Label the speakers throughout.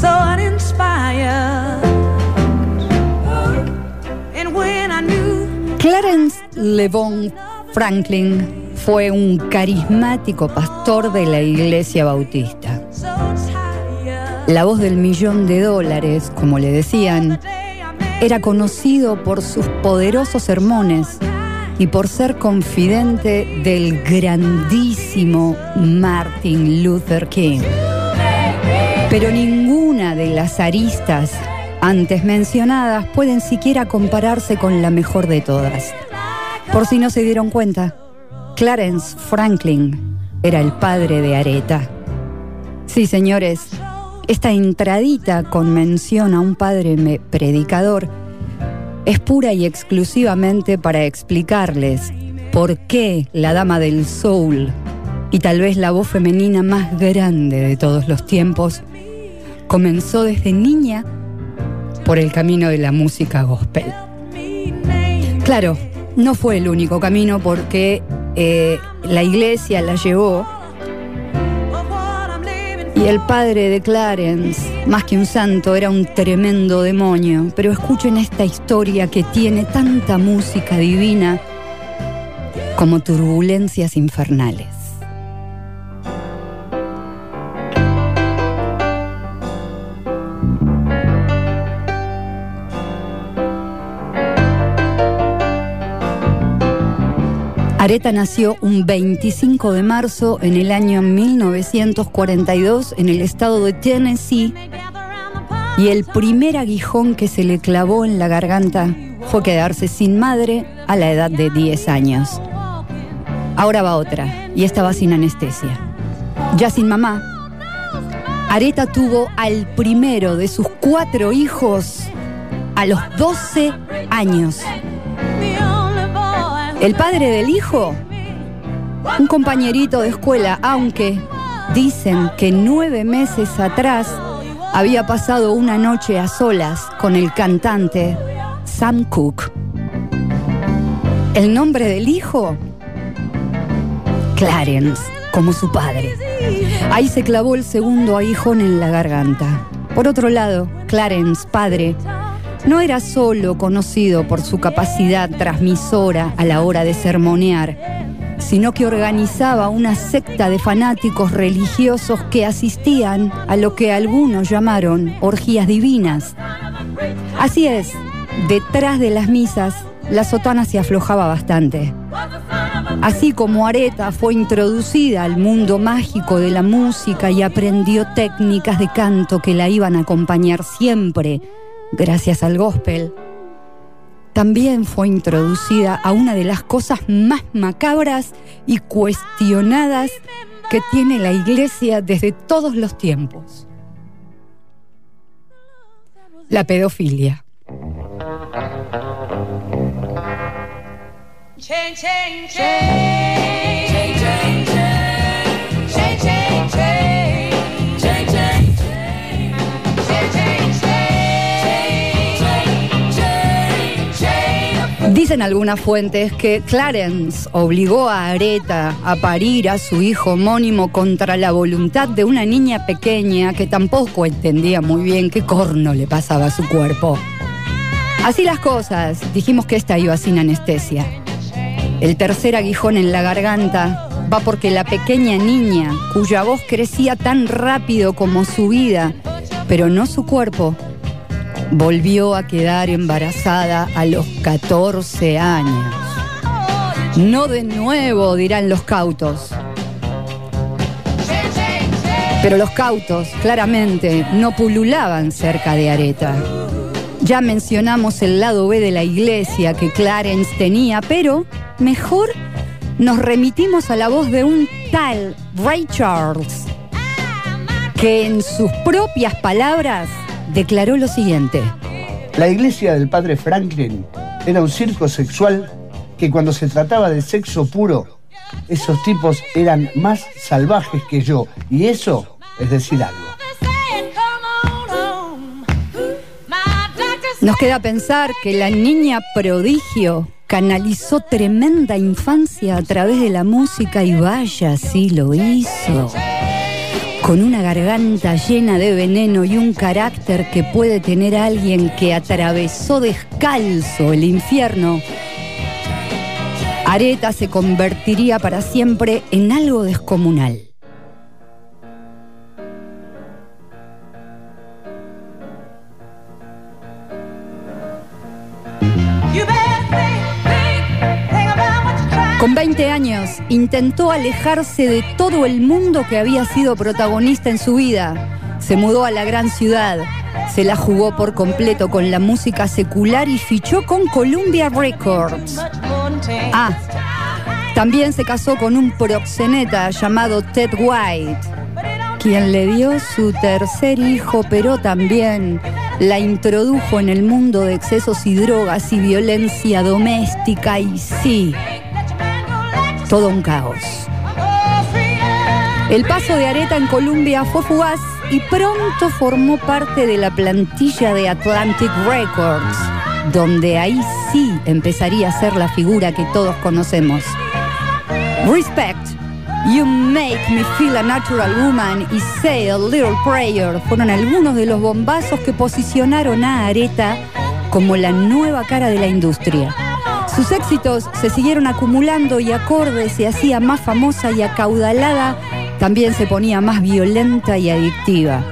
Speaker 1: So uninspired. And when I knew
Speaker 2: Clarence Levon Franklin fue un carismático pastor de la iglesia bautista. La voz del millón de dólares, como le decían, era conocido por sus poderosos sermones y por ser confidente del grandísimo Martin Luther King. Pero de las aristas antes mencionadas pueden siquiera compararse con la mejor de todas. Por si no se dieron cuenta, Clarence Franklin era el padre de Aretha. Sí, señores, esta entradita con mención a un padre predicador es pura y exclusivamente para explicarles por qué la dama del soul y tal vez la voz femenina más grande de todos los tiempos comenzó desde niña por el camino de la música gospel. Claro, no fue el único camino porque eh, la iglesia la llevó y el padre de Clarence, más que un santo, era un tremendo demonio. Pero escuchen esta historia que tiene tanta música divina como turbulencias infernales. Areta nació un 25 de marzo en el año 1942 en el estado de Tennessee y el primer aguijón que se le clavó en la garganta fue quedarse sin madre a la edad de 10 años. Ahora va otra y esta va sin anestesia. Ya sin mamá, Areta tuvo al primero de sus cuatro hijos a los 12 años. El padre del hijo, un compañerito de escuela, aunque dicen que nueve meses atrás había pasado una noche a solas con el cantante Sam Cooke. El nombre del hijo, Clarence, como su padre. Ahí se clavó el segundo aguijón en la garganta. Por otro lado, Clarence, padre, no era solo conocido por su capacidad transmisora a la hora de sermonear, sino que organizaba una secta de fanáticos religiosos que asistían a lo que algunos llamaron orgías divinas. Así es, detrás de las misas, la sotana se aflojaba bastante. Así como Areta fue introducida al mundo mágico de la música y aprendió técnicas de canto que la iban a acompañar siempre, gracias al gospel, también fue introducida a una de las cosas más macabras y cuestionadas que tiene la iglesia desde todos los tiempos. La pedofilia. Dicen algunas fuentes que Clarence obligó a Areta a parir a su hijo homónimo contra la voluntad de una niña pequeña que tampoco entendía muy bien qué corno le pasaba a su cuerpo. Así las cosas, dijimos que esta iba sin anestesia. El tercer aguijón en la garganta va porque la pequeña niña, cuya voz crecía tan rápido como su vida, pero no su cuerpo, volvió a quedar embarazada a los 14 años. No de nuevo, dirán los cautos. Pero los cautos, claramente, no pululaban cerca de Areta. Ya mencionamos el lado B de la iglesia que Clarence tenía, pero mejor nos remitimos a la voz de un tal Ray Charles. que en sus propias palabras declaró lo siguiente.
Speaker 3: La iglesia del padre Franklin era un circo sexual que cuando se trataba de sexo puro, esos tipos eran más salvajes que yo. Y eso es decir algo.
Speaker 2: Nos queda pensar que la niña prodigio canalizó tremenda infancia a través de la música y vaya, sí lo hizo. Con una garganta llena de veneno y un carácter que puede tener alguien que atravesó descalzo el infierno, Areta se convertiría para siempre en algo descomunal. Con 20 años intentó alejarse de todo el mundo que había sido protagonista en su vida. Se mudó a la gran ciudad, se la jugó por completo con la música secular y fichó con Columbia Records. Ah, también se casó con un proxeneta llamado Ted White, quien le dio su tercer hijo, pero también la introdujo en el mundo de excesos y drogas y violencia doméstica y sí, todo un caos. El paso de Areta en Colombia fue fugaz y pronto formó parte de la plantilla de Atlantic Records, donde ahí sí empezaría a ser la figura que todos conocemos. Respect, You Make Me Feel a Natural Woman y Say a Little Prayer fueron algunos de los bombazos que posicionaron a Areta como la nueva cara de la industria. Sus éxitos se siguieron acumulando y acorde se hacía más famosa y acaudalada, también se ponía más violenta y adictiva.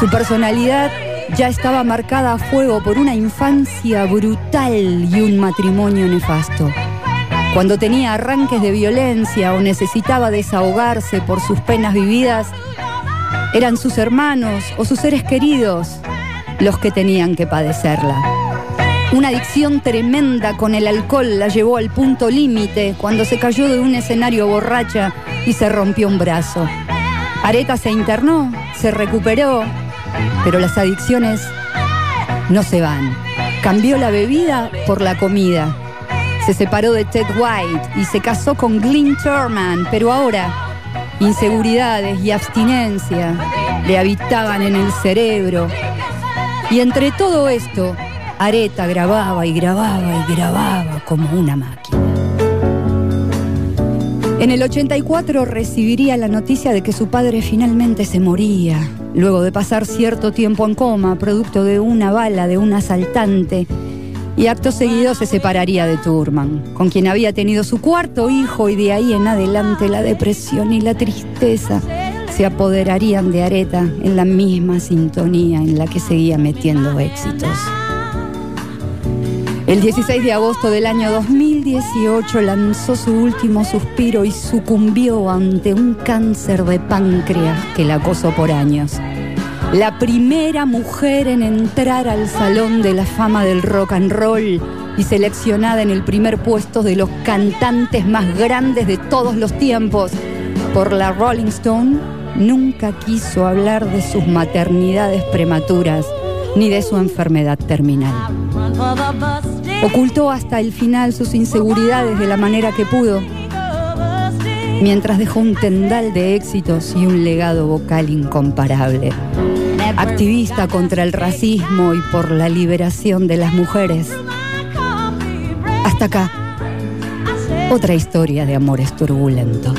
Speaker 2: Su personalidad ya estaba marcada a fuego por una infancia brutal y un matrimonio nefasto. Cuando tenía arranques de violencia o necesitaba desahogarse por sus penas vividas, eran sus hermanos o sus seres queridos los que tenían que padecerla. Una adicción tremenda con el alcohol la llevó al punto límite cuando se cayó de un escenario borracha y se rompió un brazo. Areta se internó, se recuperó, pero las adicciones no se van. Cambió la bebida por la comida. Se separó de Ted White y se casó con Glyn Turman, pero ahora inseguridades y abstinencia le habitaban en el cerebro. Y entre todo esto, Areta grababa y grababa y grababa como una máquina. En el 84 recibiría la noticia de que su padre finalmente se moría, luego de pasar cierto tiempo en coma, producto de una bala de un asaltante, y acto seguido se separaría de Turman, con quien había tenido su cuarto hijo y de ahí en adelante la depresión y la tristeza se apoderarían de Areta en la misma sintonía en la que seguía metiendo éxitos. El 16 de agosto del año 2018 lanzó su último suspiro y sucumbió ante un cáncer de páncreas que la acosó por años. La primera mujer en entrar al Salón de la Fama del Rock and Roll y seleccionada en el primer puesto de los cantantes más grandes de todos los tiempos por la Rolling Stone, nunca quiso hablar de sus maternidades prematuras ni de su enfermedad terminal. Ocultó hasta el final sus inseguridades de la manera que pudo, mientras dejó un tendal de éxitos y un legado vocal incomparable. Activista contra el racismo y por la liberación de las mujeres. Hasta acá, otra historia de amores turbulentos.